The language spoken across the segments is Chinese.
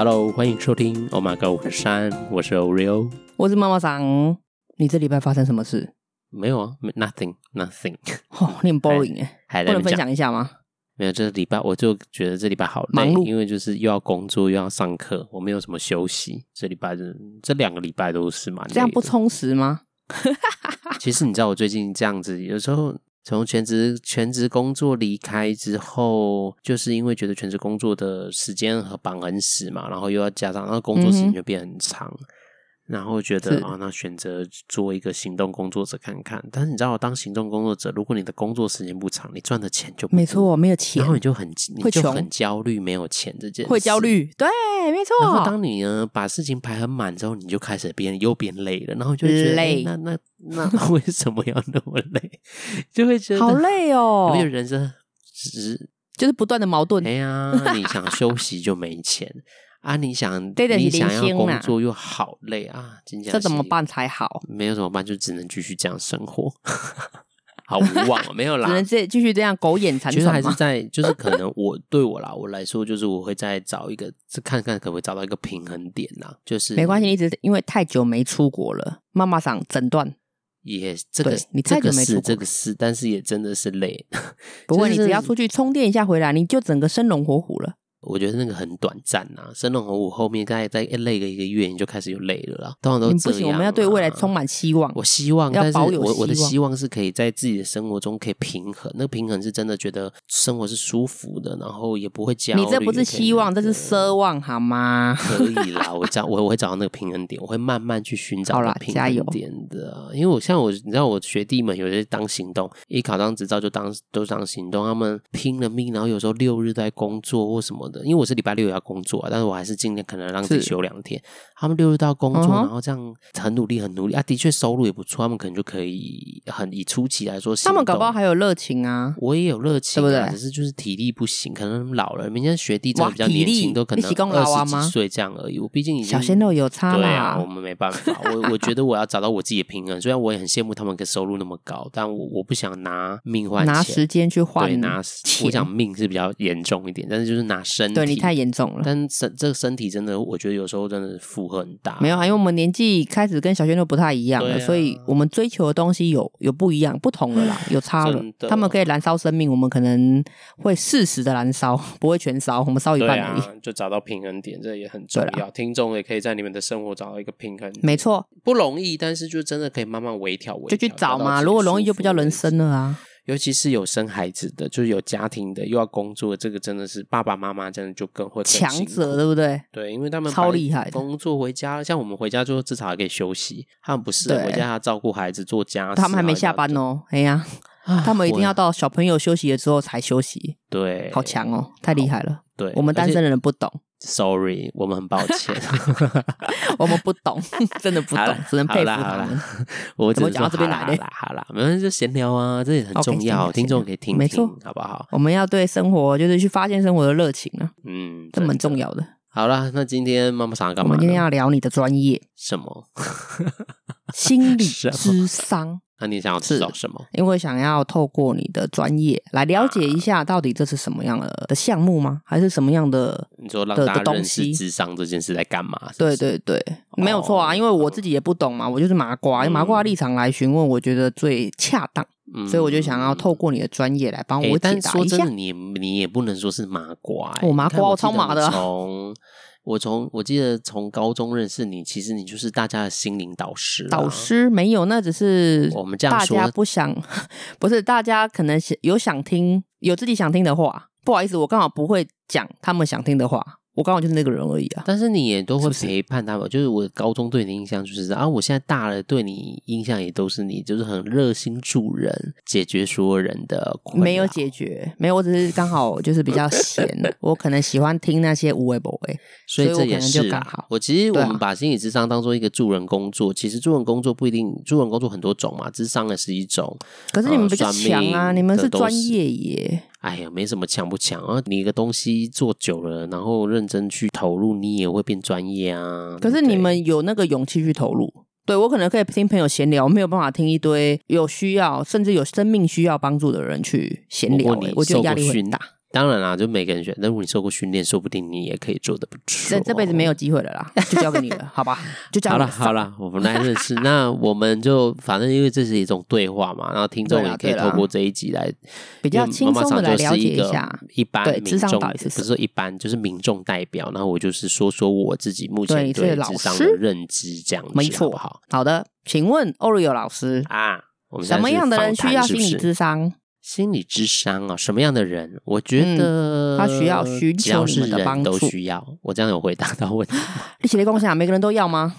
Hello，欢迎收听 Oh My God，我是山，我是 Oreo，我是妈妈桑。你这礼拜发生什么事？没有啊，Nothing，Nothing。哦，你很 boring 哎，不能分享一下吗？没有，这礼拜我就觉得这礼拜好累，因为就是又要工作又要上课，我没有什么休息。这礼拜这这两个礼拜都是蛮累的。这样不充实吗？其实你知道我最近这样子，有时候。从全职全职工作离开之后，就是因为觉得全职工作的时间和绑很死嘛，然后又要加上，然后工作时间就变很长。嗯然后觉得啊，那选择做一个行动工作者看看。但是你知道，当行动工作者，如果你的工作时间不长，你赚的钱就不没错，没有钱，然后你就很你就很焦虑，没有钱这件事会焦虑，对，没错。然后当你呢把事情排很满之后，你就开始变又变累了，然后就觉得累。那那那 为什么要那么累？就会觉得好累哦。因为人生只是就是不断的矛盾。哎呀，你想休息就没钱。啊！你想，你想要工作又好累啊！这怎么办才好？没有怎么办，就只能继续这样生活，好无望。没有啦，只能这继续这样苟延残喘。其实还是 在，就是可能我对我啦，我来说，就是我会再找一个，看看可不可以找到一个平衡点啦。就是没关系，一直因为太久没出国了，妈妈想诊断也这个你这个没出国，这个是，但是也真的是累。不过 你只要出去充电一下回来，你就整个生龙活虎了。我觉得那个很短暂呐、啊，生龙活虎后面再再累个一个月，你就开始又累了啦。通常都这样。不行，我们要对未来充满希望。我希望，但是我我的希望是可以在自己的生活中可以平衡。那个平衡是真的觉得生活是舒服的，然后也不会焦虑。你这不是希望，这是奢望好吗？可以啦，我找我我会找到那个平衡点，我会慢慢去寻找那个平衡点的。因为我像我，你知道我学弟们有些当行动，一考上执照就当都当行动，他们拼了命，然后有时候六日在工作或什么。因为我是礼拜六也要工作，啊但是我还是尽量可能让自己休两天。他们六日都要工作，然后这样很努力，很努力啊，的确收入也不错。他们可能就可以很以初期来说，他们搞不好还有热情啊。我也有热情，对不对？只是就是体力不行，可能老了。明天学弟比较年轻，都可能二十几岁这样而已。我毕竟已经小鲜肉有差嘛。对啊，我们没办法。我我觉得我要找到我自己的平衡。虽然我也很羡慕他们的收入那么高，但我我不想拿命换钱，拿时间去换。对，拿我想命是比较严重一点，但是就是拿身体。对你太严重了。但身这个身体真的，我觉得有时候真的负荷很大。没有啊，因为我们年纪开始跟小鲜肉不太一样了，啊、所以我们追求的东西有有不一样、不同了啦，有差了。的他们可以燃烧生命，我们可能会适时的燃烧，不会全烧，我们烧一半而已。啊、就找到平衡点，这也很重要。啦听众也可以在你们的生活找到一个平衡点。没错，不容易，但是就真的可以慢慢微调，微调就去找嘛。如果容易，就不叫人生了啊。尤其是有生孩子的，就是有家庭的，又要工作，这个真的是爸爸妈妈真的就更会强者，对不对？对，因为他们超厉害，工作回家，像我们回家之后至少还可以休息，他们不是回家要照顾孩子做家事，他们还没下班哦。哎呀，他们一定要到小朋友休息了之后才休息。对，好强哦，太厉害了。对，我们单身的人不懂。Sorry，我们很抱歉，我们不懂，真的不懂，只能佩服他们。我怎么讲到这边来的？好啦，没关系，就闲聊啊，这也很重要，听众可以听听，好不好？我们要对生活，就是去发现生活的热情啊，嗯，这蛮重要的。好啦，那今天妈妈想要干嘛？我们今天要聊你的专业，什么？心理智商。那你想要知道什么？因为想要透过你的专业来了解一下，到底这是什么样的的项目吗？还是什么样的？你说让大家认识智商这件事在干嘛？对对对，没有错啊，因为我自己也不懂嘛，我就是麻瓜，用麻瓜立场来询问，我觉得最恰当，所以我就想要透过你的专业来帮我解答一下。说真的，你你也不能说是麻瓜，我麻瓜，我超麻的。从我从我记得从高中认识你，其实你就是大家的心灵导师。导师没有，那只是我们这样说，大家不想，不是大家可能有想听，有自己想听的话。不好意思，我刚好不会讲他们想听的话。我刚好就是那个人而已啊，但是你也都会陪伴他们。是是就是我高中对你的印象就是啊，我现在大了，对你印象也都是你，就是很热心助人，解决所有人的困扰。没有解决，没有，我只是刚好就是比较闲，我可能喜欢听那些无为不为，所以这也是就刚好。我其实我们把心理智商当做一个助人工作，其实助人工作不一定，助人工作很多种嘛，智商也是一种。可是你们比较强啊，你们是专业耶。哎呀，没什么强不强啊！你一个东西做久了，然后认真去投入，你也会变专业啊。可是你们有那个勇气去投入？对，我可能可以听朋友闲聊，没有办法听一堆有需要甚至有生命需要帮助的人去闲聊。我觉得压力很大。当然啦，就每个人选。那如果你受过训练，说不定你也可以做得不错。这这辈子没有机会了啦，就交给你了，好吧？就交给你了。好了好了，我们来认识。那我们就反正因为这是一种对话嘛，然后听众也可以透过这一集来比较轻松的来了解一下一般民众，不是说一般，就是民众代表。然后我就是说说我自己目前对智商的认知，这样子没错。好，好的，请问 Oreo 老师啊，什么样的人需要心理智商？心理智商啊，什么样的人？我觉得、嗯、他需要需求你们的帮助，都需要。我这样有回答到问题吗？一起来共享，每个人都要吗？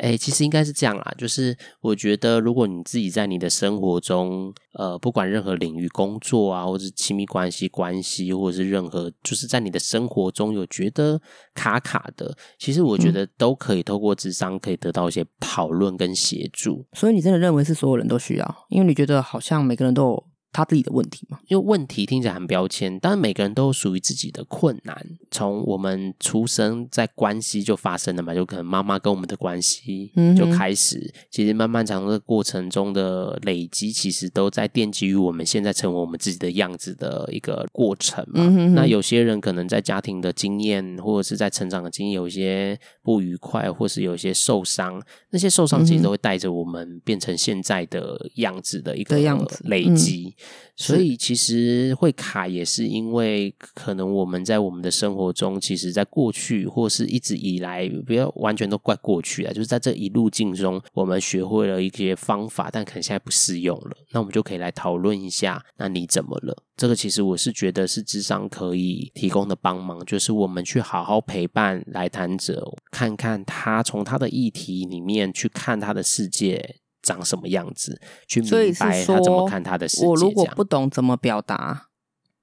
哎、欸，其实应该是这样啦，就是我觉得，如果你自己在你的生活中，呃，不管任何领域工作啊，或者是亲密关系关系，或者是任何，就是在你的生活中有觉得卡卡的，其实我觉得都可以透过智商可以得到一些讨论跟协助。所以你真的认为是所有人都需要？因为你觉得好像每个人都有。他自己的问题嘛，因为问题听起来很标签，当然每个人都有属于自己的困难。从我们出生在关系就发生了嘛，就可能妈妈跟我们的关系就开始，嗯、其实漫漫长的过程中的累积，其实都在奠基于我们现在成为我们自己的样子的一个过程嘛。嗯、哼哼那有些人可能在家庭的经验，或者是在成长的经验有一些不愉快，或是有一些受伤，那些受伤其实都会带着我们变成现在的样子的一个累积。所以其实会卡也是因为可能我们在我们的生活中，其实在过去或是一直以来，不要完全都怪过去啊，就是在这一路径中，我们学会了一些方法，但可能现在不适用了。那我们就可以来讨论一下，那你怎么了？这个其实我是觉得是智商可以提供的帮忙，就是我们去好好陪伴来谈者，看看他从他的议题里面去看他的世界。长什么样子？去明白他怎么看他的世界。我如果不懂怎么表达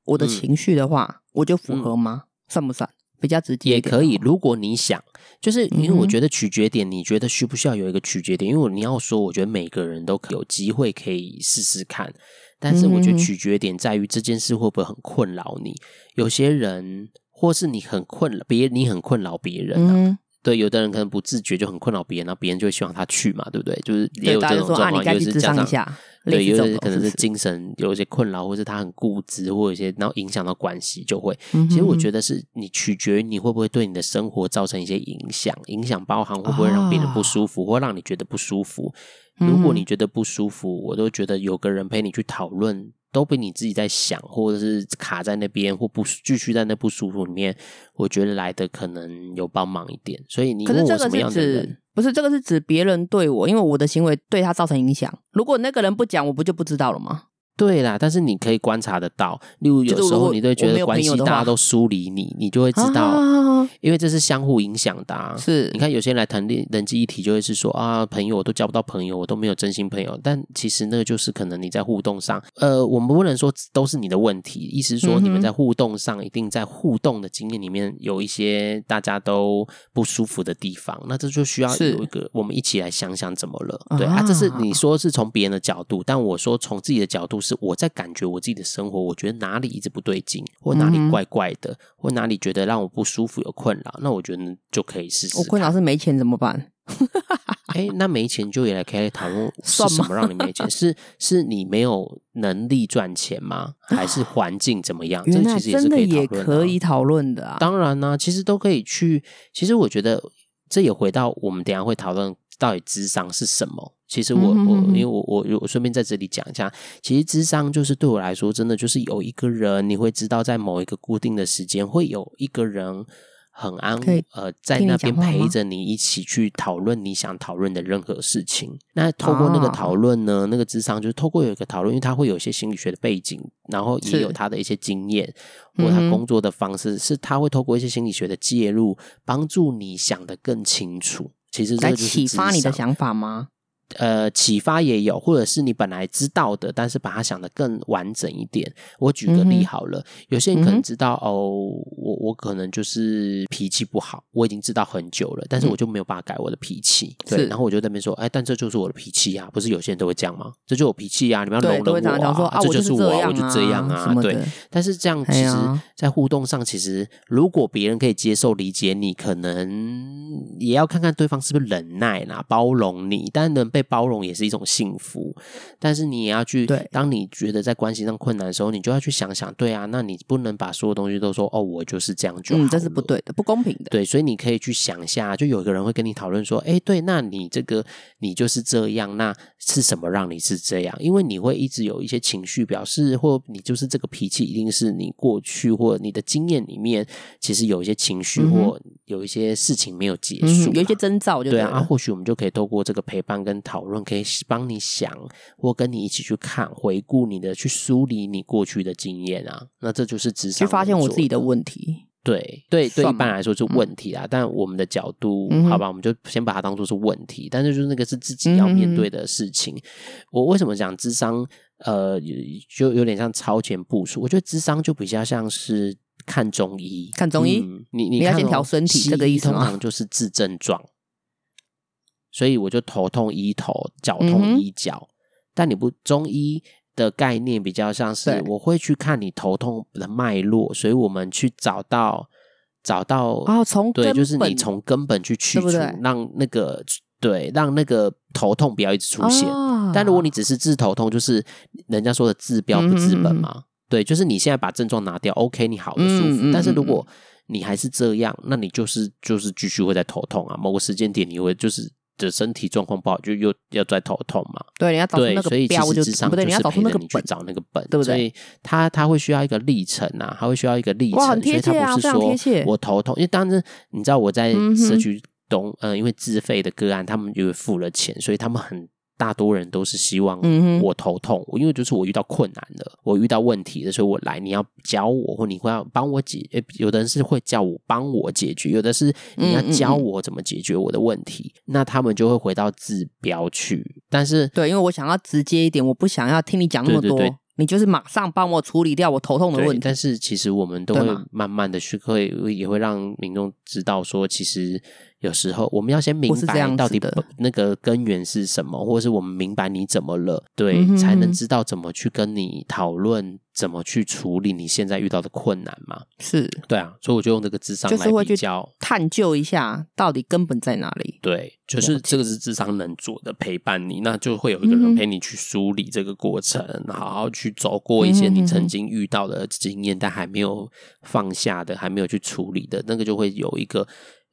我的情绪的话，嗯、我就符合吗？嗯、算不算？比较直接也可以。如果你想，就是因为我觉得取决点，你觉得需不需要有一个取决点？因为你要说，我觉得每个人都有机会可以试试看，但是我觉得取决点在于这件事会不会很困扰你？有些人，或是你很困扰别人，你很困扰别人、啊。嗯对，有的人可能不自觉就很困扰别人，然后别人就会希望他去嘛，对不对？就是也有这种状况，啊、就是加上对，有的可能是精神有一些困扰，或是他很固执，或者一些然后影响到关系，就会。嗯、其实我觉得是你取决于你会不会对你的生活造成一些影响，影响包含会不会让别人不舒服，啊、或让你觉得不舒服。如果你觉得不舒服，我都觉得有个人陪你去讨论。都被你自己在想，或者是卡在那边，或不继续在那不舒服里面，我觉得来的可能有帮忙一点。所以你可是这个是指？不是这个是指别人对我，因为我的行为对他造成影响。如果那个人不讲，我不就不知道了吗？对啦，但是你可以观察得到，例如有时候你都觉得关系大家都疏离你，你就会知道，啊、因为这是相互影响的、啊。是，你看有些人来谈恋人际议题，就会是说啊，朋友我都交不到朋友，我都没有真心朋友。但其实那个就是可能你在互动上，呃，我们不能说都是你的问题，意思是说你们在互动上一定在互动的经验里面有一些大家都不舒服的地方，那这就需要有一个我们一起来想想怎么了。是对啊，这是你说是从别人的角度，但我说从自己的角度。是我在感觉我自己的生活，我觉得哪里一直不对劲，或哪里怪怪的，嗯、或哪里觉得让我不舒服、有困扰，那我觉得就可以试试。我困扰是没钱怎么办？哎、欸，那没钱就也来可以讨论是什么让你没钱？是 是你没有能力赚钱吗？还是环境怎么样？这其实也是可以讨论的、啊。也可以讨论的啊。当然呢、啊，其实都可以去。其实我觉得这也回到我们等一下会讨论到底智商是什么。其实我我因为我我我顺便在这里讲一下，其实智商就是对我来说，真的就是有一个人，你会知道在某一个固定的时间，会有一个人很安呃在那边陪着你一起去讨论你想讨论的任何事情。那透过那个讨论呢，哦、那个智商就是透过有一个讨论，因为他会有一些心理学的背景，然后也有他的一些经验或他工作的方式，嗯、是他会透过一些心理学的介入，帮助你想得更清楚。其实这就是启发你的想法吗？呃，启发也有，或者是你本来知道的，但是把它想得更完整一点。我举个例好了，嗯、有些人可能知道、嗯、哦，我我可能就是脾气不好，我已经知道很久了，但是我就没有办法改我的脾气。嗯、对，然后我就在那边说，哎，但这就是我的脾气啊，不是有些人都会这样吗？这就是我脾气啊，你们要容忍我啊，啊这就是我，我就这样啊，对。但是这样其实，在互动上，其实如果别人可以接受、理解你，可能也要看看对方是不是忍耐啦、包容你，但能。被包容也是一种幸福。但是你也要去，对，当你觉得在关系上困难的时候，你就要去想想，对啊，那你不能把所有东西都说哦，我就是这样就好，嗯，这是不对的，不公平的。对，所以你可以去想一下，就有一个人会跟你讨论说，哎，对，那你这个你就是这样，那是什么让你是这样？因为你会一直有一些情绪表示，或你就是这个脾气，一定是你过去或你的经验里面，其实有一些情绪或有一些事情没有结束，嗯，有一些征兆就对，对啊。啊，或许我们就可以透过这个陪伴跟讨论，可以帮你想，或跟你一起去看、回顾你的，去梳理你过去的经验啊。那这就是智商，去发现我自己的问题。对对对，一般来说是问题啊。嗯、但我们的角度，好吧，我们就先把它当做是问题。但是就是那个是自己要面对的事情。嗯、我为什么讲智商？呃，就有点像超前部署。我觉得智商就比较像是看中医，看中医。嗯、你你，你要先调身体，这个意思通常就是治症状。所以我就头痛医头，脚痛医脚。嗯、但你不中医。的概念比较像是，我会去看你头痛的脉络，所以我们去找到找到哦，从对，就是你从根本去去除，让那个对，让那个头痛不要一直出现。哦、但如果你只是治头痛，就是人家说的治标不治本嘛，嗯、哼对，就是你现在把症状拿掉，OK，你好的舒服。嗯、但是如果你还是这样，那你就是就是继续会在头痛啊，某个时间点你会就是。的身体状况不好，就又要再头痛嘛？对，你要找出那个标就不对，你要找出那个本，找那个本，对不对？所以他他会需要一个历程啊，他会需要一个历程，很贴切啊，所以他不是说我头痛，因为当时你知道我在社区东，嗯、呃，因为自费的个案，他们就付了钱，所以他们很。大多人都是希望我头痛，因为就是我遇到困难了，我遇到问题的时候，我来，你要教我，或你会要帮我解。诶，有的人是会叫我帮我解决，有的是你要教我怎么解决我的问题，嗯嗯嗯，那他们就会回到治标去。但是，对，因为我想要直接一点，我不想要听你讲那么多，对对对，你就是马上帮我处理掉我头痛的问题。但是，其实我们都会慢慢的去，会吗也会让民众知道说，其实。有时候我们要先明白到底那个根源是什么，或者是我们明白你怎么了，对，嗯、才能知道怎么去跟你讨论，怎么去处理你现在遇到的困难嘛。是，对啊，所以我就用这个智商来比较，就是探究一下到底根本在哪里。对，就是这个是智商能做的，陪伴你，那就会有一个人陪你去梳理这个过程，嗯、好好去走过一些你曾经遇到的经验，但还没有放下的，还没有去处理的那个，就会有一个。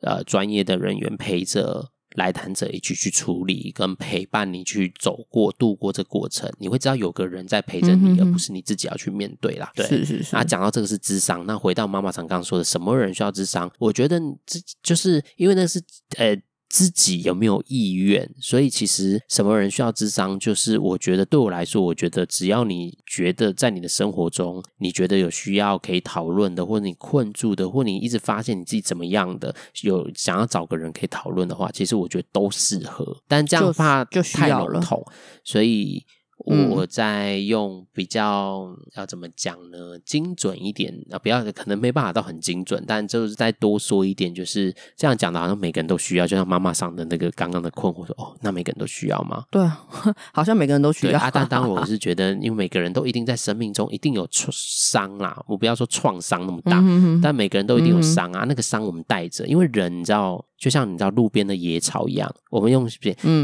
呃，专业的人员陪着来谈者一起去处理，跟陪伴你去走过、度过这过程，你会知道有个人在陪着你，而不是你自己要去面对啦。对，是是是。那讲到这个是智商，那回到妈妈常刚刚说的，什么人需要智商？我觉得这就是因为那是呃。自己有没有意愿？所以其实什么人需要智商？就是我觉得对我来说，我觉得只要你觉得在你的生活中，你觉得有需要可以讨论的，或者你困住的，或你一直发现你自己怎么样的，有想要找个人可以讨论的话，其实我觉得都适合。但这样怕就太笼统，所以。我在用比较要怎么讲呢？精准一点啊，不要可能没办法到很精准，但就是再多说一点，就是这样讲的，好像每个人都需要，就像妈妈上的那个刚刚的困惑说，哦，那每个人都需要吗？对啊，好像每个人都需要。啊，但当我是觉得，因为每个人都一定在生命中一定有创伤啦，我不要说创伤那么大，嗯、哼哼但每个人都一定有伤啊，嗯、那个伤我们带着，因为人你知道。就像你知道路边的野草一样，我们用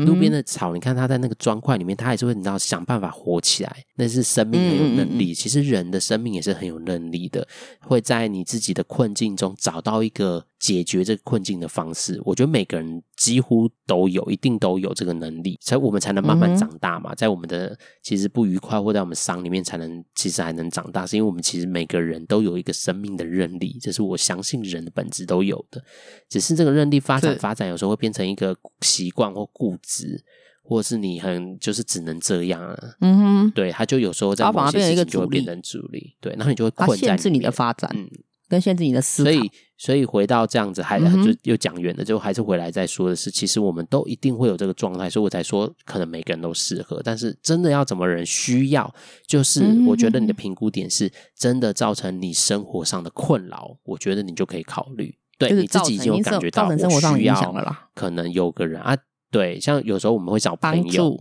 路边的草，你看它在那个砖块里面，它还是会你知道想办法活起来。那是生命很有能力，其实人的生命也是很有能力的，会在你自己的困境中找到一个解决这个困境的方式。我觉得每个人几乎都有，一定都有这个能力，所以我们才能慢慢长大嘛。在我们的其实不愉快或在我们伤里面，才能其实还能长大，是因为我们其实每个人都有一个生命的韧力，这是我相信人的本质都有的，只是这个韧力。发展发展，有时候会变成一个习惯或固执，或者是你很就是只能这样啊。嗯哼，对，他就有时候在某些事情就会变成阻力，对，然后你就会困在，限制你的发展，嗯，跟限制你的思考。所以，所以回到这样子，还就又讲远了，就还是回来再说的是，其实我们都一定会有这个状态，所以我才说可能每个人都适合，但是真的要怎么人需要，就是我觉得你的评估点是真的造成你生活上的困扰，我觉得你就可以考虑。对，你自己已经有感觉到，我需要可能有个人啊，对，像有时候我们会找朋友，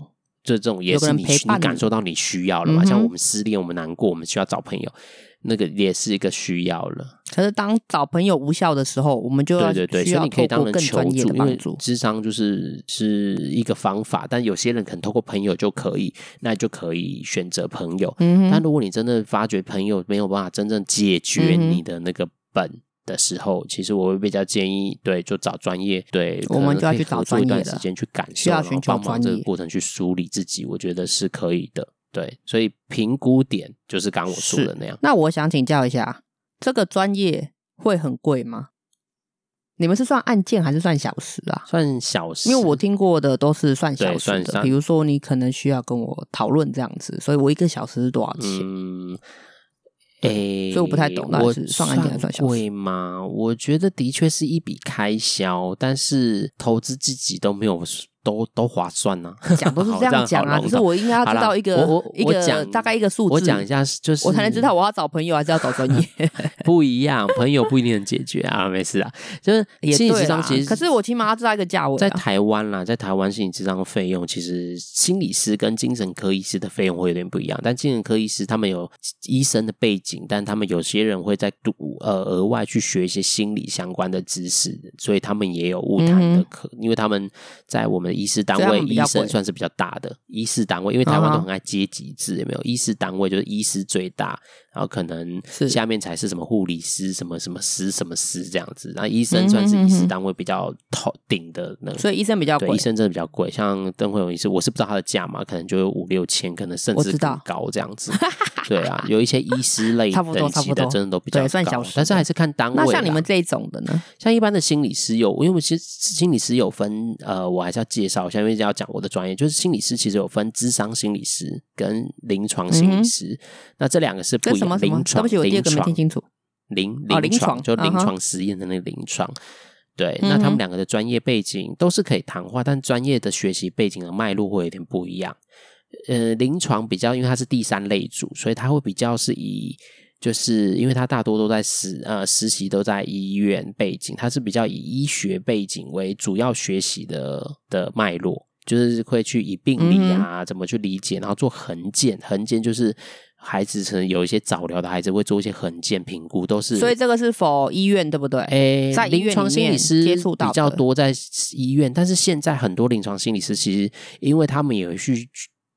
这种也是你你感受到你需要了嘛？像我们失恋，我们难过，我们需要找朋友。那个也是一个需要了，可是当找朋友无效的时候，我们就要对对对，所以你可以当人求助，因为智商就是是一个方法，但有些人可能透过朋友就可以，那就可以选择朋友。嗯，但如果你真的发觉朋友没有办法真正解决你的那个本的时候，嗯、其实我会比较建议，对，就找专业，对，我们就要去找专业的，一段时间去感受，然后帮忙这个过程去梳理自己，我觉得是可以的。对，所以评估点就是刚我说的那样。那我想请教一下，这个专业会很贵吗？你们是算案件还是算小时啊？算小时，因为我听过的都是算小时的。比如说，你可能需要跟我讨论这样子，所以我一个小时是多少钱？嗯，哎、欸，所以我不太懂，那是算案件还是算小时？贵吗？我觉得的确是一笔开销，但是投资自己都没有。都都划算呢、啊，讲都是 这样讲啊。可是我应该要知道一个我我一个大概一个数字，我讲一下，就是我才能知道我要找朋友还是要找专业。不一样，朋友不一定能解决啊，没事啊。就是心理咨商其实，可是我起码要知道一个价位、啊。在台湾啦，在台湾心理咨商的费用，其实心理师跟精神科医师的费用会有点不一样。但精神科医师他们有医生的背景，但他们有些人会在读呃额外去学一些心理相关的知识，所以他们也有误谈的课、嗯，因为他们在我们。医师单位，医生算是比较大的医师单位，因为台湾都很爱阶级制，有没有？医师单位就是医师最大，然后可能下面才是什么护理师、什么什么师、什么师这样子。然后医生算是医师单位比较头顶的那个，所以医生比较贵，医生真的比较贵。像邓惠荣医师，我是不知道他的价嘛，可能就有五六千，可能甚至更高这样子。对啊，有一些医师类等级的，真的都比较高，算小，但是还是看单位。那像你们这一种的呢？像一般的心理师有，因为我其实心理师有分，呃，我还是要介绍一下，因为要讲我的专业，就是心理师其实有分智商心理师跟临床心理师，嗯、那这两个是不一样。临床，对不起，我第二个没听清楚。临临床就临床实验的那个临床，哦、对、嗯，那他们两个的专业背景都是可以谈话，但专业的学习背景和脉络会有点不一样。呃，临床比较，因为它是第三类组，所以它会比较是以，就是因为它大多都在实呃实习都在医院背景，它是比较以医学背景为主要学习的的脉络，就是会去以病理啊、嗯、怎么去理解，然后做衡鉴，衡鉴就是孩子可能有一些早疗的孩子会做一些衡鉴评估，都是所以这个是 for 医院对不对？诶，在临床心理师接触到比较多在医院，但是现在很多临床心理师其实因为他们也去。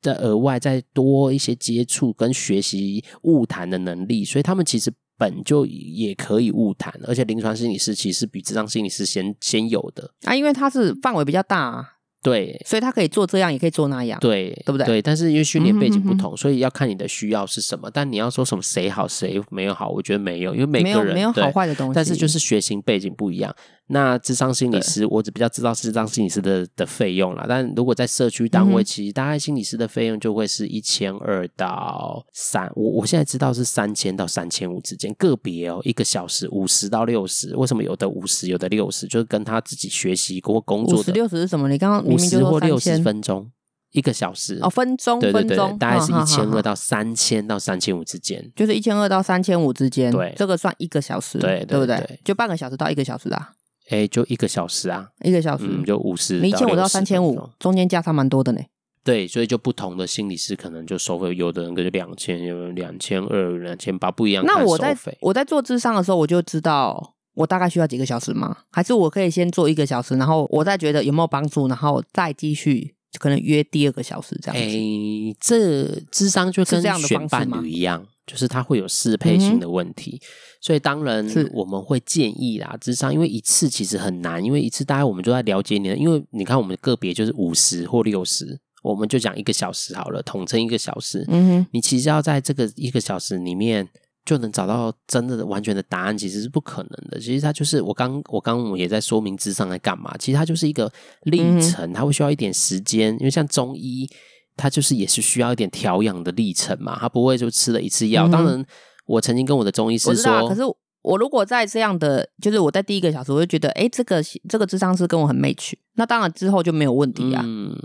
在额外再多一些接触跟学习物谈的能力，所以他们其实本就也可以物谈，而且临床心理师其实比智商心理师先先有的啊，因为它是范围比较大啊。对，所以他可以做这样，也可以做那样，对，对不对？对，但是因为训练背景不同，嗯哼嗯哼，所以要看你的需要是什么。但你要说什么谁好谁没有好，我觉得没有，因为每个人没有，没有好坏的东西。但是就是学习背景不一样。那智商心理师，我只比较知道智商心理师的的费用啦。但如果在社区单位，其实大概心理师的费用就会是一千二到三，我我现在知道是三千到三千五之间，个别哦，一个小时五十到六十。为什么有的五十，有的六十？就是跟他自己学习或工作的。五十六十是什么？你刚刚五十或六十。十分钟，一个小时哦，分钟，对对对，分钟大概是一千二到三千到三千五之间，就是一千二到三千五之间，对，这个算一个小时，对，对不对？就半个小时到一个小时啊？哎，就一个小时啊，一个小时，嗯，就五十，一千五到三千五，中间价差蛮多的呢。对，所以就不同的心理师可能就收费，有的人可能两千，有人两千二、两千八，不一样。那我在我在做智商的时候，我就知道我大概需要几个小时吗？还是我可以先做一个小时，然后我再觉得有没有帮助，然后再继续。可能约第二个小时这样子。哎，这智商就跟选伴侣一样，就是它会有适配性的问题。嗯、所以当然我们会建议啦，智商因为一次其实很难，因为一次大概我们就在了解你的，因为你看我们个别就是五十或六十，我们就讲一个小时好了，统称一个小时。嗯哼，你其实要在这个一个小时里面。就能找到真的完全的答案，其实是不可能的。其实它就是我刚我刚我也在说明智商在干嘛。其实它就是一个历程，它会需要一点时间。因为像中医，它就是也是需要一点调养的历程嘛。他不会就吃了一次药。当然，我曾经跟我的中医师说，可是我如果在这样的，就是我在第一个小时，我就觉得，哎，这个这个智商是跟我很 match，那当然之后就没有问题啊。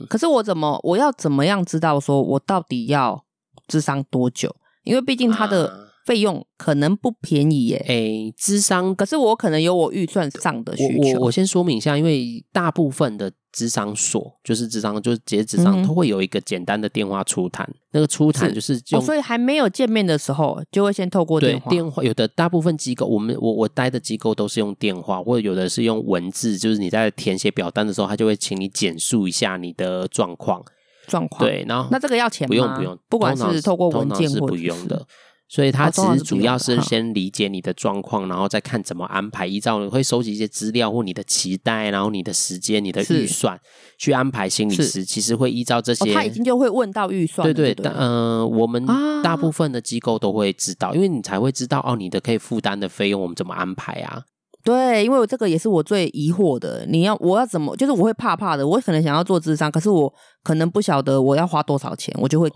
可是我怎么我要怎么样知道说我到底要智商多久？因为毕竟他的。费用可能不便宜耶，诶，智商，可是我可能有我预算上的需求。我先说明一下，因为大部分的咨商所，就是智商，就是接咨商，它会有一个简单的电话初谈。那个初谈就是就，哦，所以还没有见面的时候，就会先透过电话。电话有的大部分机构，我们我我待的机构都是用电话，或者有的是用文字，就是你在填写表单的时候，他就会请你简述一下你的状况。状况对，然后那这个要钱吗？不用不用，不管是透过文件是不用的。所以他其实主要是先理解你的状况，然后再看怎么安排，依照你会收集一些资料或你的期待，然后你的时间、你的预算去安排心理师。其实会依照这些，他已经就会问到预算。对对，但嗯，我们大部分的机构都会知道，因为你才会知道哦，你的可以负担的费用我们怎么安排啊。对，因为我这个也是我最疑惑的。你要我要怎么？就是我会怕怕的。我可能想要做智商，可是我可能不晓得我要花多少钱，我就会。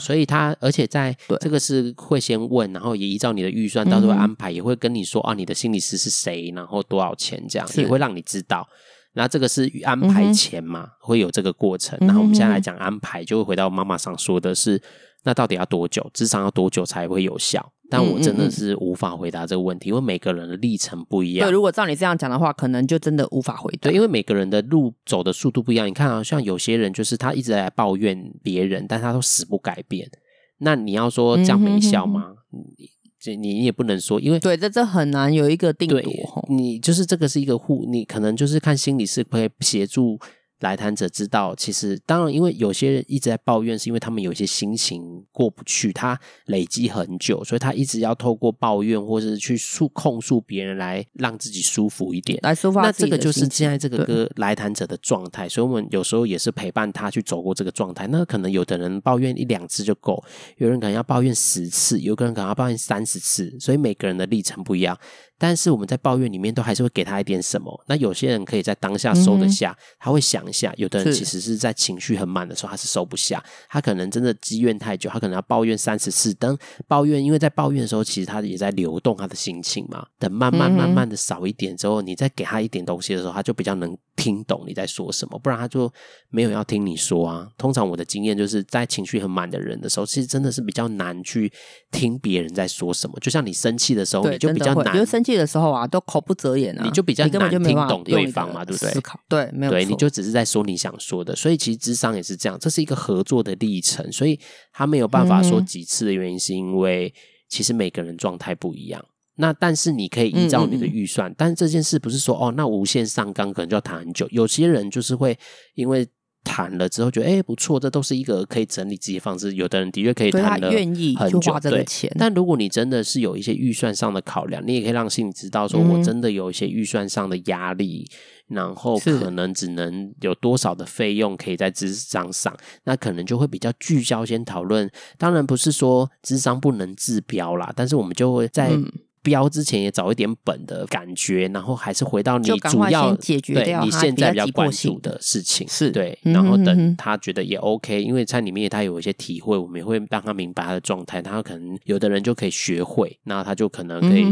所以他而且在这个是会先问，然后也依照你的预算，到时候安排，也会跟你说啊，你的心理师是谁，然后多少钱这样，也会让你知道。那这个是安排前嘛，会有这个过程。然后我们现在来讲安排，就会回到妈妈上说的是，那到底要多久？智商要多久才会有效？但我真的是无法回答这个问题，因为每个人的历程不一样。对，如果照你这样讲的话，可能就真的无法回答。对，因为每个人的路走的速度不一样。你看啊，像有些人就是他一直在抱怨别人，但他都死不改变。那你要说这样没效吗？这你也不能说，因为对，这这很难有一个定夺。你就是这个是一个互，你可能就是看心理是可以协助。来谈者知道，其实当然，因为有些人一直在抱怨，是因为他们有一些心情过不去，他累积很久，所以他一直要透过抱怨或者是去诉控诉别人来让自己舒服一点，来抒发。那这个就是现在这个歌来谈者的状态，所以我们有时候也是陪伴他去走过这个状态。那可能有的人抱怨一两次就够，有人可能要抱怨十次，有个人可能要抱怨三十次，所以每个人的历程不一样。但是我们在抱怨里面都还是会给他一点什么。那有些人可以在当下收得下，他会想一下；有的人其实是在情绪很满的时候，他是收不下。他可能真的积怨太久，他可能要抱怨三十次。等抱怨，因为在抱怨的时候，其实他也在流动他的心情嘛。等慢慢慢慢的少一点之后，你再给他一点东西的时候，他就比较能听懂你在说什么。不然他就没有要听你说啊。通常我的经验就是在情绪很满的人的时候，其实真的是比较难去听别人在说什么。就像你生气的时候，你就比较难。因为生气的时候啊，都口不择言啊，你就比较难听懂对方嘛，对不对？思考对，没有对，你就只是在说你想说的，所以其实智商也是这样，这是一个合作的历程，所以他没有办法说几次的原因，是因为其实每个人状态不一样。那但是你可以依照你的预算，嗯嗯嗯，但是这件事不是说哦，那无限上纲可能就要谈很久。有些人就是会因为。谈了之后觉得哎、欸、不错，这都是一个可以整理自己的方式。有的人的确可以谈了很久，对。但如果你真的是有一些预算上的考量，你也可以让心里知道，说我真的有一些预算上的压力，嗯、然后可能只能有多少的费用可以在智商上，那可能就会比较聚焦先讨论。当然不是说智商不能治标啦，但是我们就会在。嗯标之前也找一点本的感觉，然后还是回到你主要解决对你现在比较关注的事情，是。对，然后等他觉得也 OK，因为在里面他有一些体会，我们也会让他明白他的状态，他可能有的人就可以学会，那他就可能可以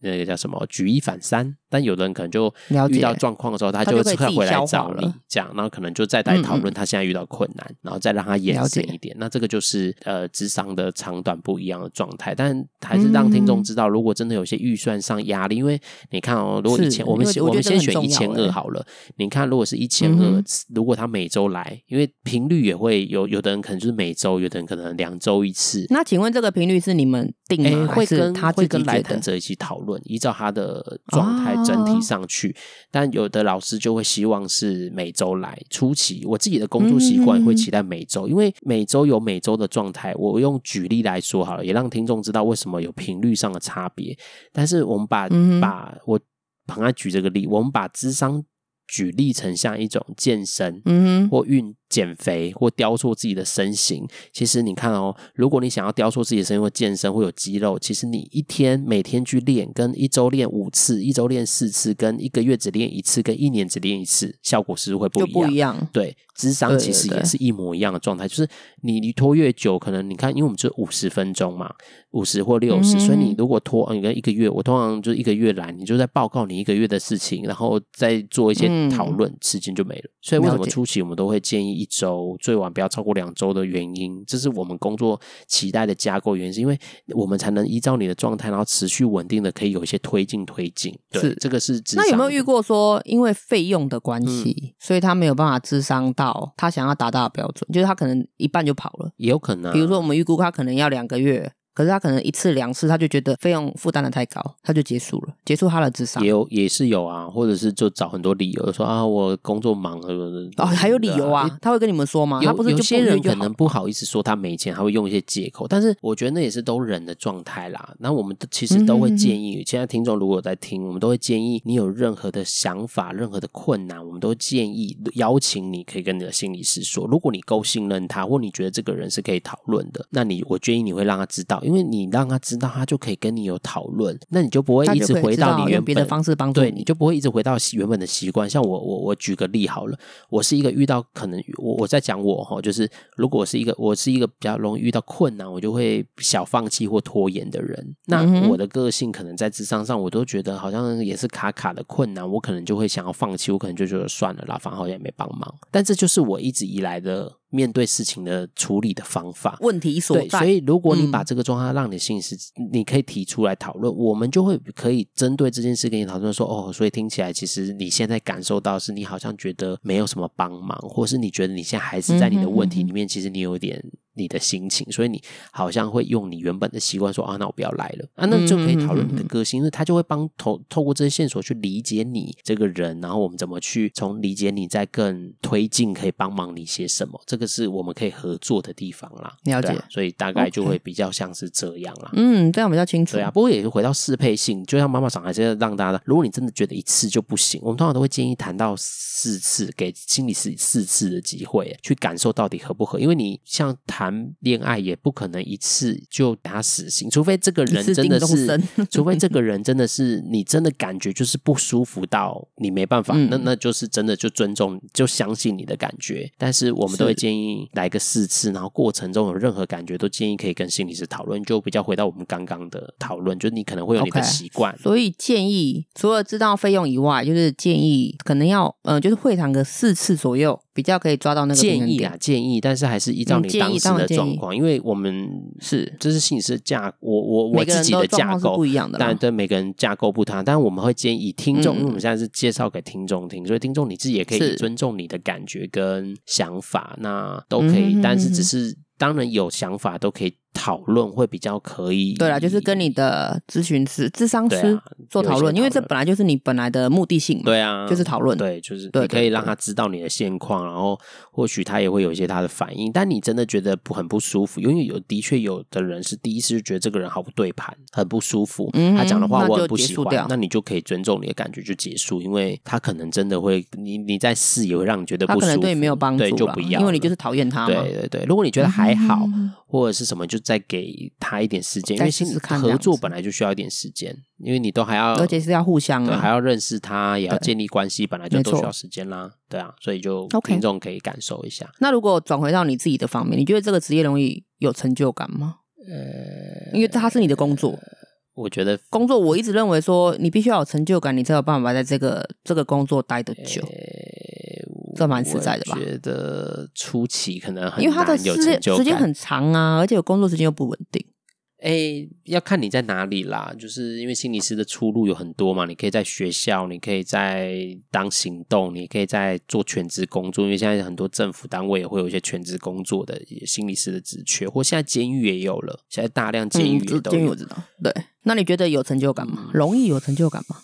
那个叫什么举一反三。但有的人可能就遇到状况的时候，他就会回来找你，这样，然后可能就再来讨论他现在遇到困难，然后再让他延伸一点。那这个就是呃，智商的长短不一样的状态，但还是让听众知道，如果真的有些预算上压力，因为你看哦，如果一千，我们我们先选一千二好了。你看，如果是一千二，如果他每周来，因为频率也会有，有的人可能就是每周，有的人可能两周一次。那请问这个频率是你们定吗？还是他会跟来谈者一起讨论，依照他的状态。整体上去，但有的老师就会希望是每周来。初期我自己的工作习惯会期待每周，因为每周有每周的状态。我用举例来说好了，也让听众知道为什么有频率上的差别。但是我们把把我帮他举这个例，我们把智商举例成像一种健身，嗯，或运。减肥或雕塑自己的身形，其实你看哦，如果你想要雕塑自己的身形或健身或有肌肉，其实你一天每天去练，跟一周练五次，一周练四次，跟一个月只练一次，跟一年只练一次，效果是不是会不一样？就不一样。对，智商其实也是一模一样的状态，就是你你拖越久，可能你看，因为我们就五十分钟嘛，五十或六十，所以你如果拖你跟一个月，我通常就一个月来，你就在报告你一个月的事情，然后再做一些讨论，时间就没了。所以为什么初期我们都会建议。一周，最晚不要超过两周的原因，这是我们工作期待的架构原因，是因为我们才能依照你的状态，然后持续稳定的可以有一些推进推进。对，是这个是。那有没有遇过说，因为费用的关系，嗯、所以他没有办法智商到他想要达到的标准，就是他可能一半就跑了，也有可能、啊。比如说我们预估他可能要两个月。可是他可能一次两次，他就觉得费用负担的太高，他就结束了，结束他的咨商。也有也是有啊，或者是就找很多理由说啊，我工作忙了。哦，还有理由啊？他会跟你们说吗？他不是就有些人可能不好意思说他没钱，他会用一些借口。但是我觉得那也是都人的状态啦。那我们其实都会建议，现在听众如果有在听，我们都会建议你有任何的想法、任何的困难，我们都建议邀请你可以跟你的心理师说。如果你够信任他，或你觉得这个人是可以讨论的，那你我建议你会让他知道，因为你让他。知道他就可以跟你有讨论，那你就不会一直回到你原本的方式帮助你，对，你就不会一直回到原本的习惯。像我，我，我举个例好了，我是一个遇到可能我我在讲我哈，就是如果我是一个我是一个比较容易遇到困难，我就会小放弃或拖延的人。那我的个性可能在智商上，我都觉得好像也是卡卡的困难，我可能就会想要放弃，我可能就觉得算了啦，反正好像也没帮忙。但这就是我一直以来的。面对事情的处理的方法，问题所在。所以，如果你把这个状况让你的心理师，嗯、你可以提出来讨论，我们就会可以针对这件事跟你讨论说，哦，所以听起来其实你现在感受到是你好像觉得没有什么帮忙，或是你觉得你现在还是在你的问题里面，其实你有点。你的心情，所以你好像会用你原本的习惯说啊，那我不要来了啊，那就可以讨论你的个性，因为他就会帮透透过这些线索去理解你这个人，然后我们怎么去从理解你再更推进，可以帮忙你些什么，这个是我们可以合作的地方啦。了解，所以大概就会比较像是这样啦。嗯，这样比较清楚。对啊，不过也是回到适配性，就像妈妈桑还是要让大家，如果你真的觉得一次就不行，我们通常都会建议谈到四次，给心理师四次的机会去感受到底合不合，因为你像谈恋爱。也不可能一次就给他死刑，除非这个人真的是，除非这个人真的是你真的感觉就是不舒服到你没办法，嗯、那那就是真的就尊重，就相信你的感觉。但是我们都会建议来个四次，然后过程中有任何感觉都建议可以跟心理师讨论，就比较回到我们刚刚的讨论，就你可能会有你的习惯，okay, 所以建议除了知道费用以外，就是建议可能要嗯、呃，就是会谈个四次左右，比较可以抓到那个建议啊，建议，但是还是依照你当时的状况，因为。我们是，这是心理师架，我我我自己的架构不一样的，但对每个人架构不同，但是我们会建议听众，嗯、因为我们现在是介绍给听众听，所以听众你自己也可以尊重你的感觉跟想法，那都可以，嗯、但是只是当然有想法都可以。讨论会比较可以，对啦，就是跟你的咨询师、智商师做讨论，因为这本来就是你本来的目的性嘛。对啊，就是讨论，对，就是你可以让他知道你的现况，然后或许他也会有一些他的反应。但你真的觉得不很不舒服，因为有的确有的人是第一次就觉得这个人好不对盘，很不舒服，嗯、他讲的话我很不喜欢，那，那你就可以尊重你的感觉就结束，因为他可能真的会，你你在试也会让你觉得不舒服，他可能对你没有帮助，对，就不要，因为你就是讨厌他嘛。对对对，如果你觉得还好。嗯或者是什么，就再给他一点时间，因为新合作本来就需要一点时间，因为你都还要，而且是要互相，对，还要认识他，也要建立关系，本来就都需要时间啦，对啊，所以就听众可以感受一下。那如果转回到你自己的方面，你觉得这个职业容易有成就感吗？呃，因为它是你的工作，我觉得工作我一直认为说，你必须要有成就感，你才有办法在这个这个工作待得久。这蛮实在的吧？我觉得初期可能很因为他的时间时间很长啊，而且有工作时间又不稳定。哎，要看你在哪里啦。就是因为心理师的出路有很多嘛，你可以在学校，你可以在当行动，你可以在做全职工作。因为现在很多政府单位也会有一些全职工作的心理师的职缺，或现在监狱也有了。现在大量监狱也都有。监狱我知道。对，那你觉得有成就感吗？容易有成就感吗？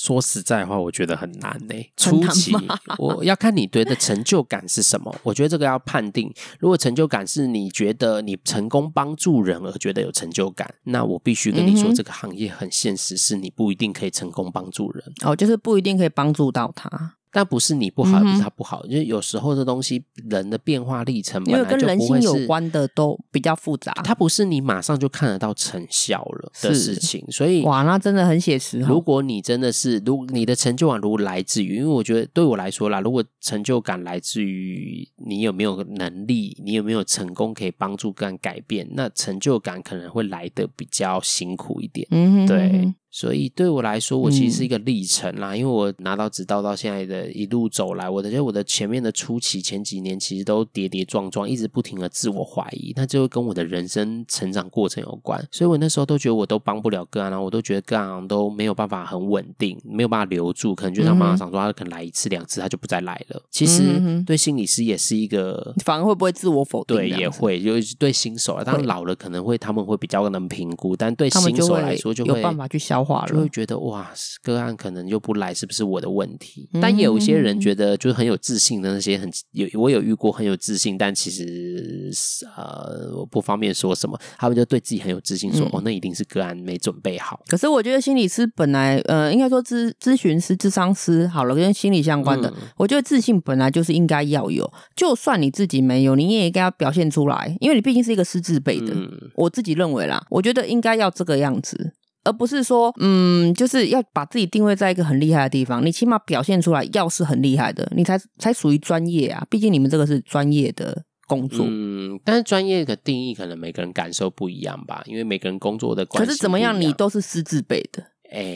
说实在话，我觉得很难呢、欸。初期我要看你对的成就感是什么。我觉得这个要判定。如果成就感是你觉得你成功帮助人而觉得有成就感，那我必须跟你说，这个行业很现实，是你不一定可以成功帮助人。哦，就是不一定可以帮助到他。但不是你不好，是他不好，嗯、就是有时候这东西人的变化历程本来就不会是，因为跟人性有关的都比较复杂，它不是你马上就看得到成效了的事情，所以哇，那真的很写实。如果你真的是，如果你的成就感如果来自于，因为我觉得对我来说啦，如果成就感来自于你有没有能力，你有没有成功可以帮助跟改变，那成就感可能会来的比较辛苦一点。嗯哼，对。所以对我来说，我其实是一个历程啦。嗯、因为我拿到执照到现在的一路走来，我的觉得我的前面的初期前几年其实都跌跌撞撞，一直不停的自我怀疑，那就跟我的人生成长过程有关。所以我那时候都觉得我都帮不了个案，然后我都觉得个案都没有办法很稳定，没有办法留住，可能就像妈妈想说，他可能来一次两次，他就不再来了。其实对心理师也是一个，反而会不会自我否定？对，也会，尤其是对新手啊，当然老了可能会他们会比较能评估，但对新手来说就会有办法去消化了，就会觉得。哇，个案可能就不来，是不是我的问题？嗯、但也有一些人觉得，就是很有自信的那些很有，我有遇过很有自信，但其实呃，我不方便说什么。他们就对自己很有自信说，说、嗯、哦，那一定是个案没准备好。可是我觉得心理师本来呃，应该说咨咨询师、智商师好了，跟心理相关的，嗯、我觉得自信本来就是应该要有。就算你自己没有，你也应该要表现出来，因为你毕竟是一个师自辈的。嗯、我自己认为啦，我觉得应该要这个样子。而不是说，嗯，就是要把自己定位在一个很厉害的地方，你起码表现出来，要是很厉害的，你才才属于专业啊。毕竟你们这个是专业的工作，嗯，但是专业的定义可能每个人感受不一样吧，因为每个人工作的关系。可是怎么样，你都是师字辈的。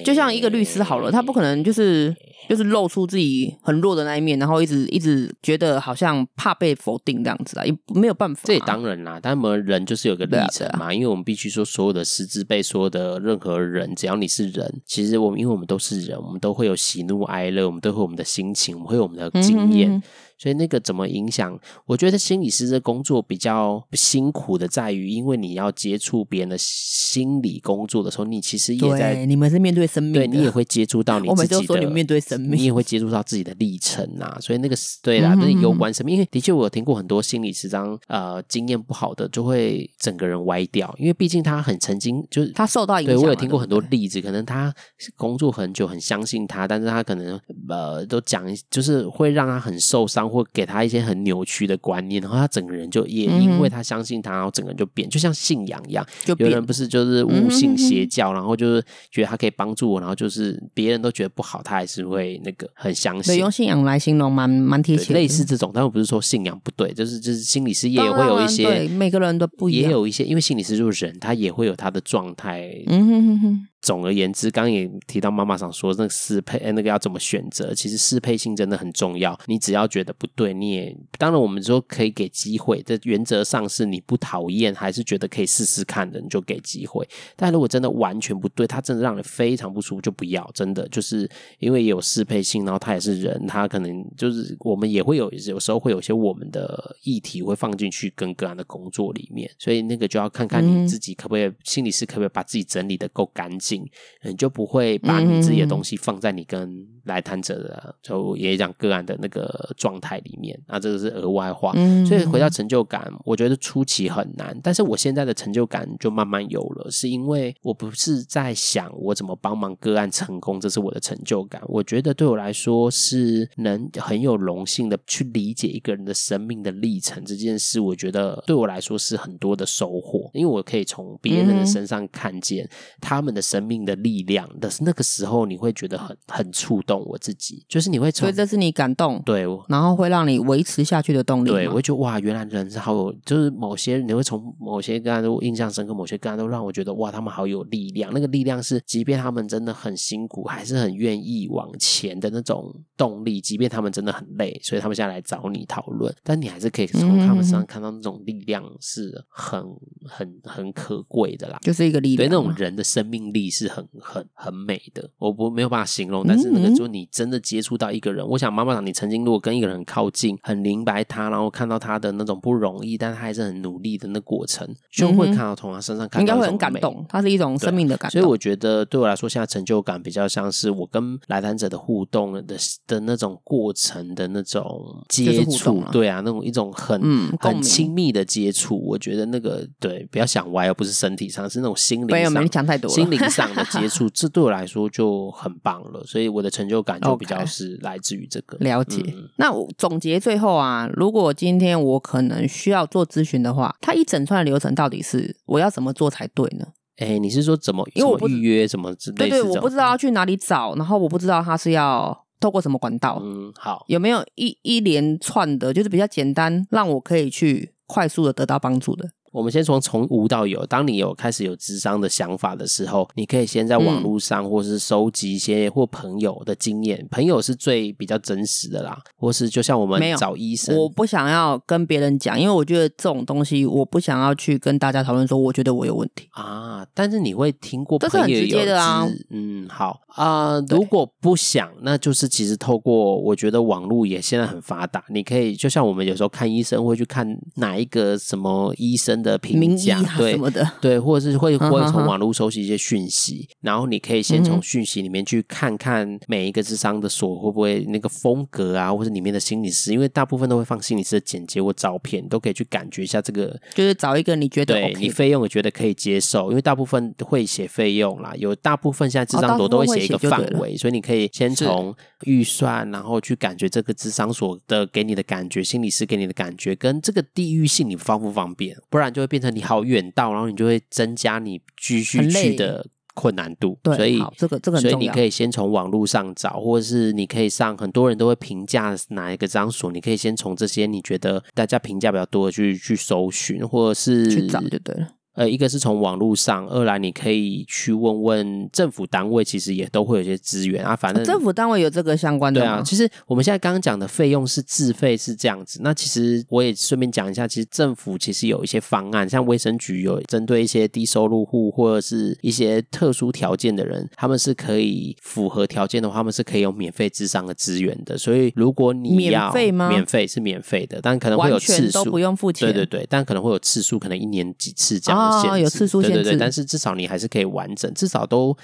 就像一个律师好了，他不可能就是就是露出自己很弱的那一面，然后一直一直觉得好像怕被否定这样子啊，也没有办法。这也当然啦，但我们人就是有个历程嘛，因为我们必须说，所有的师字辈说的任何人，只要你是人，其实我们因为我们都是人，我们都会有喜怒哀乐，我们都会有我们的心情，我们会有我们的经验。所以那个怎么影响？我觉得心理师这工作比较辛苦的在于，因为你要接触别人的心理工作的时候，你其实也在你们是面对生命，对你也会接触到你自己的。我们就说你面对生命，你也会接触到自己的历程啊。所以那个对啦，那有关生命。因为的确，我有听过很多心理师当呃经验不好的，就会整个人歪掉。因为毕竟他很曾经就是他受到影响。对，我有听过很多例子，可能他工作很久，很相信他，但是他可能呃都讲，就是会让他很受伤。或给他一些很扭曲的观念，然后他整个人就也因为他相信他，然后整个人就变，就像信仰一样。就有人不是就是误信邪教，然后就是觉得他可以帮助我，然后就是别人都觉得不好，他还是会那个很相信。用信仰来形容蛮蛮贴切，类似这种。但我不是说信仰不对，就是就是心理师也会有一些，每个人都不一样，也有一些，因为心理师就是人，他也会有他的状态。嗯哼哼哼。总而言之，刚刚也提到妈妈想说那个适配，那个要怎么选择？其实适配性真的很重要。你只要觉得不对，你也当然我们说可以给机会。这原则上是你不讨厌，还是觉得可以试试看的，你就给机会。但如果真的完全不对，他真的让你非常不舒服，就不要。真的就是因为也有适配性，然后他也是人，他可能就是我们也会有有时候会有些我们的议题会放进去跟个案的工作里面，所以那个就要看看你自己可不可以，嗯、心理师可不可以把自己整理的够干净。你就不会把你自己的东西放在你跟来谈者的，就也讲个案的那个状态里面。那这个是额外话，所以回到成就感，我觉得初期很难，但是我现在的成就感就慢慢有了，是因为我不是在想我怎么帮忙个案成功，这是我的成就感。我觉得对我来说是能很有荣幸的去理解一个人的生命的历程这件事，我觉得对我来说是很多的收获，因为我可以从别人的身上看见他们的生命的。力量但是那个时候，你会觉得很很触动我自己，就是你会从，所以这是你感动，对，然后会让你维持下去的动力。对，我会觉得哇，原来人是好有，就是某些你会从某些个案都印象深刻，某些个案都让我觉得哇，他们好有力量。那个力量是，即便他们真的很辛苦，还是很愿意往前的那种动力。即便他们真的很累，所以他们现在来找你讨论，但你还是可以从他们身上看到那种力量是很很很可贵的啦。就是一个力量，对，那种人的生命力是很。很很美的，我不没有办法形容，但是那个时候你真的接触到一个人，我想妈妈讲，你曾经如果跟一个人很靠近，很明白他，然后看到他的那种不容易，但他还是很努力的那过程，就会看到从他身上看到应该会很感动，它是一种生命的感动。所以我觉得对我来说，现在成就感比较像是我跟来谈者的互动的的那种过程的那种接触，啊对啊，那种一种很、嗯、很亲密的接触。我觉得那个对，不要想歪，而不是身体上，是那种心灵上，没讲太多，心灵上的接触。这对我来说就很棒了，所以我的成就感就比较是来自于这个。了解。嗯、那我总结最后啊，如果今天我可能需要做咨询的话，它一整串的流程到底是我要怎么做才对呢？哎，你是说怎么？因为我预约什么之类？对对，我不知道要去哪里找，然后我不知道他是要透过什么管道。嗯，好，有没有一一连串的，就是比较简单，让我可以去快速的得到帮助的？我们先从从无到有。当你有开始有智商的想法的时候，你可以先在网络上，或是收集一些或朋友的经验。嗯、朋友是最比较真实的啦，或是就像我们找医生，我不想要跟别人讲，因为我觉得这种东西，我不想要去跟大家讨论说，我觉得我有问题啊。但是你会听过朋友有，这是很直接的啊。嗯，好啊、呃。如果不想，那就是其实透过我觉得网络也现在很发达，你可以就像我们有时候看医生会去看哪一个什么医生的评价，啊、对什么的，对，或者是会会从网络收集一些讯息，然后你可以先从讯息里面去看看每一个智商的所会不会那个风格啊，或者里面的心理师，因为大部分都会放心理师的简介或照片，都可以去感觉一下这个，就是找一个你觉得、OK、对你费用也觉得可以接受，因为大部分会写费用啦，有大部分现在智商所都会写一个范围，所以你可以先从预算，然后去感觉这个智商所的给你的感觉，心理师给你的感觉跟这个地域性你方不方便，不然就会变成你好远道，然后你就会增加你继续去的困难度。对，所以这个这个所以你可以先从网络上找，或者是你可以上很多人都会评价哪一个张所，你可以先从这些你觉得大家评价比较多的去去搜寻，或者是去找就对了。呃，一个是从网络上，二来你可以去问问政府单位，其实也都会有些资源啊。反正政府单位有这个相关的。对啊，其实我们现在刚刚讲的费用是自费是这样子。那其实我也顺便讲一下，其实政府其实有一些方案，像卫生局有针对一些低收入户或者是一些特殊条件的人，他们是可以符合条件的话，他们是可以有免费智商的资源的。所以如果你要免费吗？免费是免费的，但可能会有次数，都不用付钱。对对对，但可能会有次数，可能一年几次这样。哦，有次数限制，对对对，但是至少你还是可以完整，至少都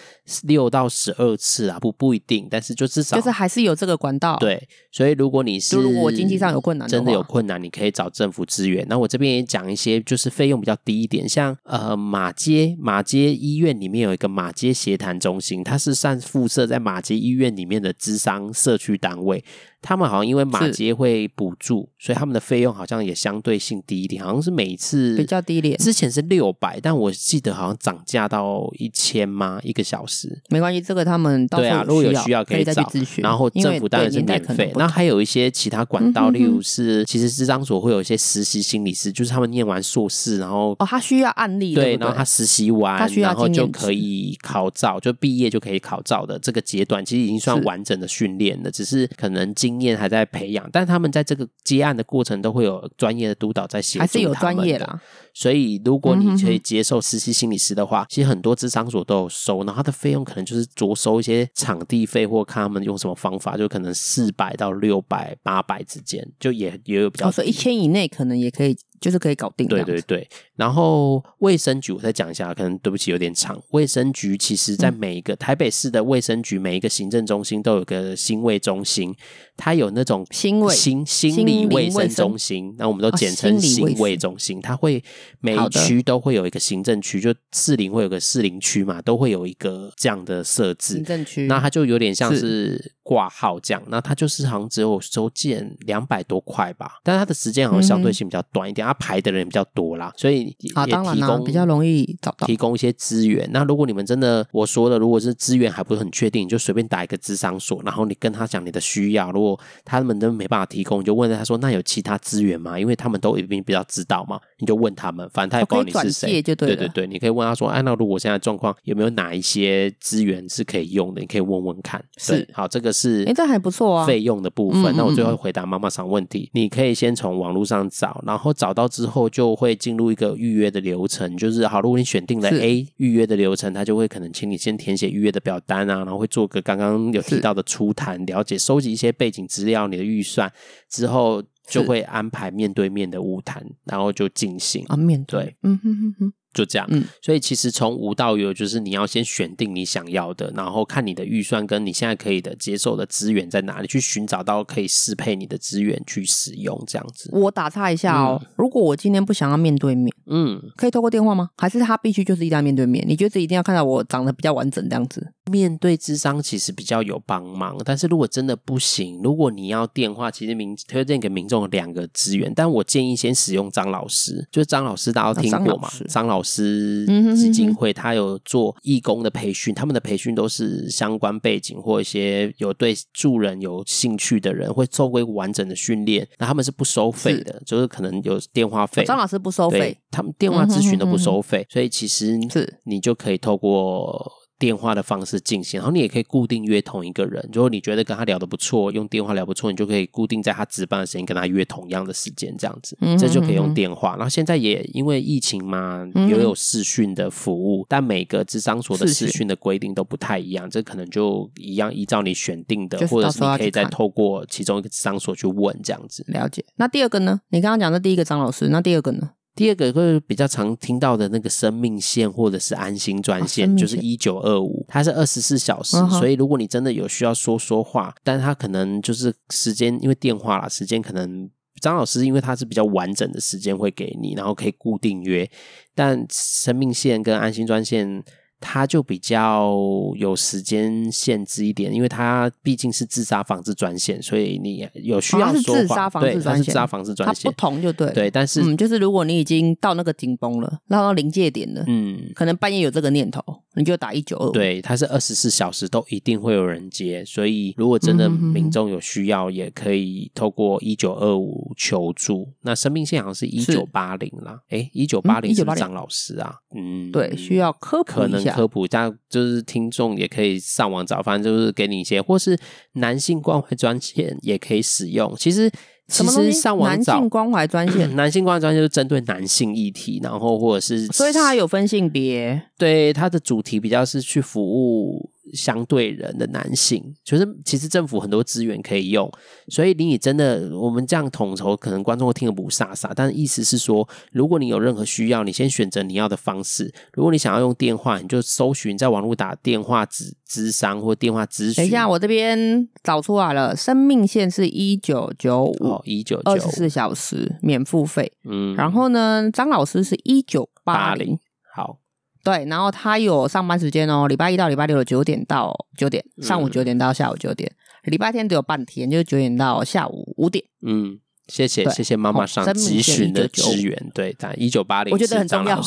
六到十二次啊，不不一定，但是就至少就是还是有这个管道。对，所以如果你是如果我经济上有困难，真的有困难，你可以找政府支援。那我这边也讲一些，就是费用比较低一点，像呃马街马街医院里面有一个马街协谈中心，它是算附设在马街医院里面的智商社区单位。他们好像因为马街会补助，所以他们的费用好像也相对性低一点，好像是每一次比较低廉。之前是六百，但我记得好像涨价到一千吗？一个小时？没关系，这个他们对啊，如果有需要可以找。可以然后政府当然是免费，那还有一些其他管道，例如是其实智商所会有一些实习心理师，就是他们念完硕士，然后哦，他需要案例对，对，然后他实习完，然后就可以考照，就毕业就可以考照的这个阶段，其实已经算完整的训练了，只是可能经验还在培养，但他们在这个接案的过程都会有专业的督导在协助，还是有专业啦。所以如果你可以接受实习心理师的话，其实很多智商所都有收，然后他的费用可能就是着收一些场地费，或看他们用什么方法，就可能四百到六百、八百之间，就也也有比较。哦，所以一千以内可能也可以。就是可以搞定。对对对，然后卫生局我再讲一下，可能对不起有点长。卫生局其实在每一个、嗯、台北市的卫生局，每一个行政中心都有个心卫中心，它有那种心卫心心理卫生中心，那我们都简称心卫中心。哦、它会每一区都会有一个行政区，就士林会有个士林区嘛，都会有一个这样的设置。行政区，那它就有点像是挂号这样，那它就是好像只有收件两百多块吧，但是它的时间好像相对性比较短一点。嗯他排的人比较多啦，所以也提供比较容易找到，提供一些资源。那如果你们真的我说的，如果是资源还不是很确定，你就随便打一个咨商所，然后你跟他讲你的需要。如果他们都没办法提供，你就问他说：“那有其他资源吗？”因为他们都已经比较知道嘛，你就问他们，反正他也不知道你是谁，对对对，你可以问他说：“哎，那如果现在状况有没有哪一些资源是可以用的？你可以问问看。”是好，这个是哎，这还不错啊，费用的部分。那我最后回答妈妈桑问题，你可以先从网络上找，然后找到。到之后就会进入一个预约的流程，就是好，如果你选定了 A 预约的流程，他就会可能请你先填写预约的表单啊，然后会做个刚刚有提到的初谈，了解收集一些背景资料，你的预算之后就会安排面对面的晤谈，然后就进行啊，面对，嗯哼哼哼。就这样，嗯，所以其实从无到有，就是你要先选定你想要的，然后看你的预算跟你现在可以的接受的资源在哪里，去寻找到可以适配你的资源去使用，这样子。我打岔一下哦，嗯，如果我今天不想要面对面，嗯，可以透过电话吗？还是他必须就是一定要面对面？你觉得一定要看到我长得比较完整这样子？面对智商其实比较有帮忙，但是如果真的不行，如果你要电话，其实民推荐给民众有两个资源，但我建议先使用张老师，就是张老师大家都听过嘛，张老师基金会他有做义工的培训，他们的培训都是相关背景或一些有对助人有兴趣的人会做过完整的训练，那他们是不收费的，就是可能有电话费，张老师不收费，他们电话咨询都不收费，所以其实是你就可以透过。电话的方式进行，然后你也可以固定约同一个人。如果你觉得跟他聊得不错，用电话聊不错，你就可以固定在他值班的时间跟他约同样的时间，这样子，嗯、哼哼这就可以用电话。然后现在也因为疫情嘛，也有，有视讯的服务，嗯、但每个智商所的视讯的规定都不太一样，这可能就一样依照你选定的，或者是你可以再透过其中一个咨商所去问这样子。了解。那第二个呢？你刚刚讲的第一个张老师，那第二个呢？第二个会比较常听到的那个生命线或者是安心专线，就是一九二五，它是二十四小时，所以如果你真的有需要说说话，但它可能就是时间，因为电话啦，时间可能张老师因为他是比较完整的时间会给你，然后可以固定约，但生命线跟安心专线。它就比较有时间限制一点，因为它毕竟是自杀防治专线，所以你有需要说话。自杀防治专线，自杀防治专线，它不同就对。对，但是嗯，就是如果你已经到那个紧绷了，到到临界点了，嗯，可能半夜有这个念头，你就打一九二五。对，它是二十四小时都一定会有人接，所以如果真的民众有需要，也可以透过一九二五求助。那生命线好像是一九八零啦，哎，一九八零是张老师啊，嗯，对，需要科普一下。科普，大家就是听众也可以上网找，反正就是给你一些，或是男性关怀专线也可以使用。其实。其实上网找男性关怀专线，男性关怀专线就是针对男性议题，然后或者是，所以它还有分性别。对，它的主题比较是去服务。相对人的男性，就是其实政府很多资源可以用，所以你真的我们这样统筹，可能观众会听得不飒飒。但意思是说，如果你有任何需要，你先选择你要的方式。如果你想要用电话，你就搜寻在网络打电话咨咨商或电话咨询。等一下，我这边找出来了，生命线是一九九五，一九二十四小时免付费。嗯，然后呢，张老师是一九八零，好。对，然后他有上班时间哦，礼拜一到礼拜六的九点到九点，上午九点到下午九点，嗯、礼拜天只有半天，就是九点到下午五点。嗯，谢谢对谢谢妈妈上集训的支援，对，但一九八零，我觉得很重要。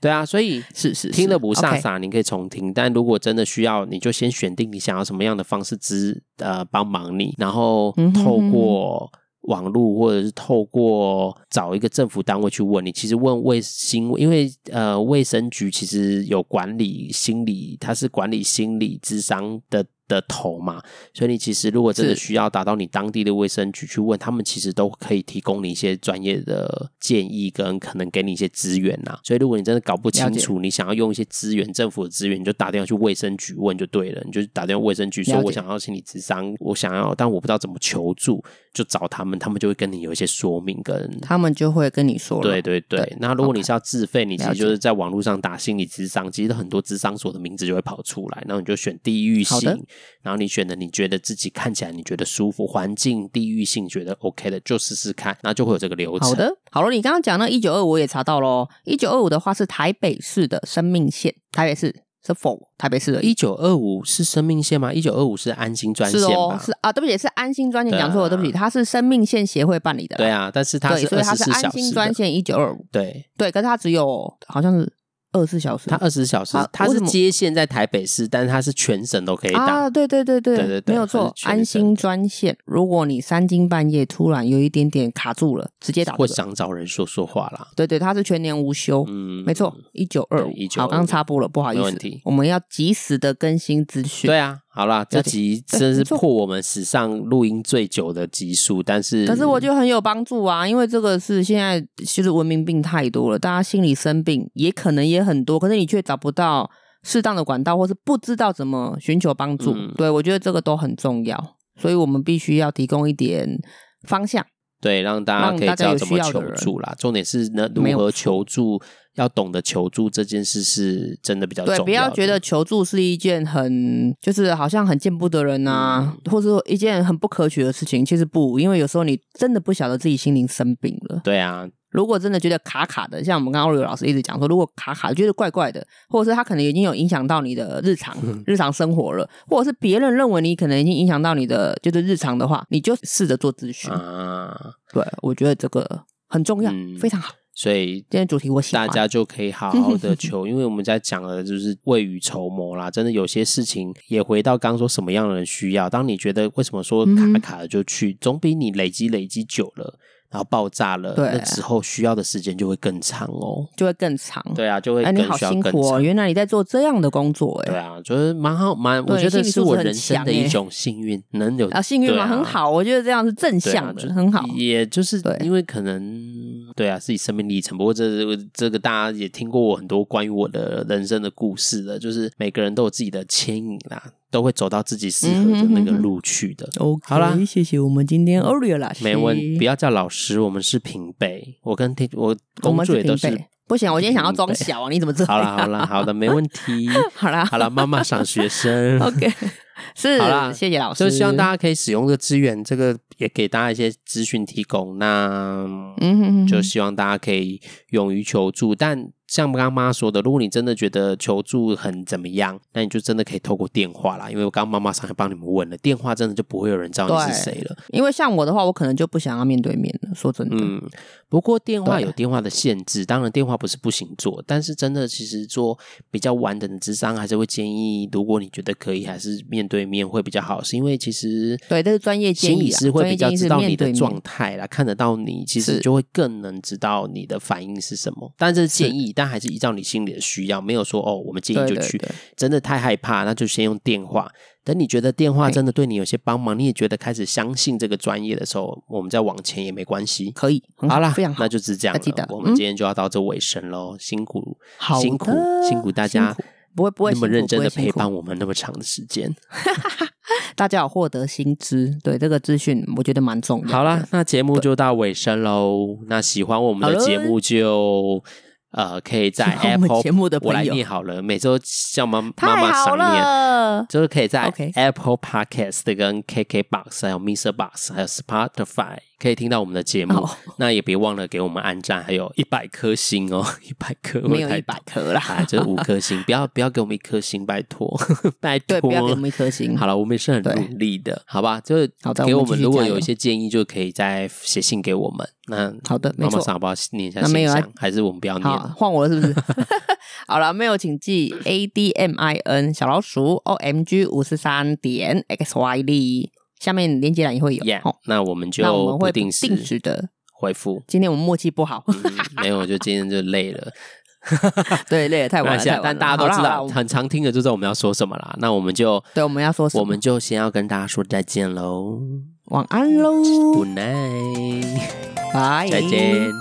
对啊，所以是是听了不飒飒，你可以重听。但如果真的需要，你就先选定你想要什么样的方式支呃帮忙你，然后透过。网络或者是透过找一个政府单位去问你，其实问卫星，因为呃卫生局其实有管理心理，它是管理心理智商的。的头嘛，所以你其实如果真的需要打到你当地的卫生局去问他们，其实都可以提供你一些专业的建议，跟可能给你一些资源呐。所以如果你真的搞不清楚，你想要用一些资源，政府的资源，你就打电话去卫生局问就对了。你就打电话卫生局说，我想要心理智商，我想要，但我不知道怎么求助，就找他们，他们就会跟你有一些说明，跟他们就会跟你说。对对对。那如果你是要自费，你其实就是在网络上打心理咨商，其实很多咨商所的名字就会跑出来，然后你就选地域性。然后你选的你觉得自己看起来你觉得舒服，环境地域性觉得 OK 的，就试试看，然后就会有这个流程。好的，好了，你刚刚讲那一九二五我也查到喽，一九二五的话是台北市的生命线，台北市是否台北市的？一九二五是生命线吗？一九二五是安心专线是哦，是啊，对不起，是安心专线，讲错了，对不起，它是生命线协会办理的。对啊，但是它是所以它是安心专线一九二五，对对，可是它只有好像是。二十四小时，它二十四小时，它是接线在台北市，但是它是全省都可以打。啊，对对对对对对，没有错，安心专线。如果你三更半夜突然有一点点卡住了，直接打。或想找人说说话啦。对对，它是全年无休。嗯，没错，一九二五。好，刚刚插播了，不好意思。问题。我们要及时的更新资讯。对啊。好啦，这集真是破我们史上录音最久的集数，但是可是我觉得很有帮助啊，因为这个是现在其实文明病太多了，大家心理生病也可能也很多，可是你却找不到适当的管道，或是不知道怎么寻求帮助。嗯、对，我觉得这个都很重要，所以我们必须要提供一点方向，对，让大家可以知道怎么求助啦。重点是呢，如何求助。要懂得求助这件事是真的比较重要。对，不要觉得求助是一件很就是好像很见不得人啊，嗯、或者说一件很不可取的事情。其实不，因为有时候你真的不晓得自己心灵生病了。对啊。如果真的觉得卡卡的，像我们刚刚 Oreo 老师一直讲说，如果卡卡觉得怪怪的，或者是他可能已经有影响到你的日常日常生活了，或者是别人认为你可能已经影响到你的就是日常的话，你就试着做咨询啊。对，我觉得这个很重要，嗯、非常好。所以今天主题我喜欢，大家就可以好好的求，因为我们在讲的就是未雨绸缪啦。真的有些事情也回到刚刚说什么样的人需要。当你觉得为什么说卡卡的就去，嗯、总比你累积累积久了。然后爆炸了，对那之后需要的时间就会更长哦，就会更长。对啊，就会。哎，你好辛苦哦！原来你在做这样的工作，哎，对啊，就是蛮好，蛮，我觉得是我人生的一种幸运，能有啊，幸运嘛，很好。我觉得这样是正向的，很好。也就是因为可能，对啊，自己生命历程。不过这这个大家也听过我很多关于我的人生的故事了，就是每个人都有自己的牵引啦。都会走到自己适合的那个路去的。OK，好啦，谢谢我们今天 Oreo 老师。没问题，不要叫老师，我们是平辈。我跟听我工作也都是。不行，我今天想要装小啊，你怎么知道？好了好了好的，没问题。好啦好了，妈妈赏学生。OK，是好啦，谢谢老师。就希望大家可以使用这个资源，这个也给大家一些资讯提供。那嗯，就希望大家可以勇于求助，但。像刚刚妈妈说的，如果你真的觉得求助很怎么样，那你就真的可以透过电话啦。因为我刚刚妈妈上来帮你们问了，电话真的就不会有人知道你是谁了。因为像我的话，我可能就不想要面对面了。说真的，嗯，不过电话有电话的限制，当然电话不是不行做，但是真的其实做比较完整的智商，还是会建议，如果你觉得可以，还是面对面会比较好。是因为其实对，这是专业建议，心理师会比较知道你的状态啦，看得到你，其实就会更能知道你的反应是什么。但这是建议，是但还是依照你心里的需要，没有说哦，我们建议就去。对对对，真的太害怕，那就先用电话。等你觉得电话真的对你有些帮忙，你也觉得开始相信这个专业的时候，我们再往前也没关系。可以，好，好啦，非常好，那就是这样了。记得我们今天就要到这尾声喽，嗯、辛苦，好辛苦，辛苦大家，不会不会那么认真的陪伴我们那么长的时间。大家有获得新知，对这个资讯，我觉得蛮重要。好啦，那节目就到尾声喽。那喜欢我们的节目就。呃，可以在 Apple 节目的我来念好了，每周叫妈妈妈赏念，就是可以在 Apple Podcast 跟 KKBox 还有 Mr. Box 还有 Spotify。可以听到我们的节目，那也别忘了给我们按赞，还有一百颗星哦，一百颗没有一百颗啦，就五颗星，不要不要给我们一颗星，拜托 拜托，不要给我们一颗星。好了，我们也是很努力的，好吧？就是给我们，如果有一些建议，就可以再写信给我们。那好的，没错，妈妈桑不要念一下信箱，还是我们不要念了？换我了是不是？好了，没有，请记 A D M I N 小老鼠 O M G 五十三点 X Y D。下面连接栏也会有，yeah, 那我们就不定时定时的回复。今天我们默契不好，嗯、没有，就今天就累了，对，累了太晚了。但大家都知道，很常听的就知道我们要说什么啦。那我们就对，我们要说什么，我们就先要跟大家说再见喽，晚安喽，Good night，拜，再见。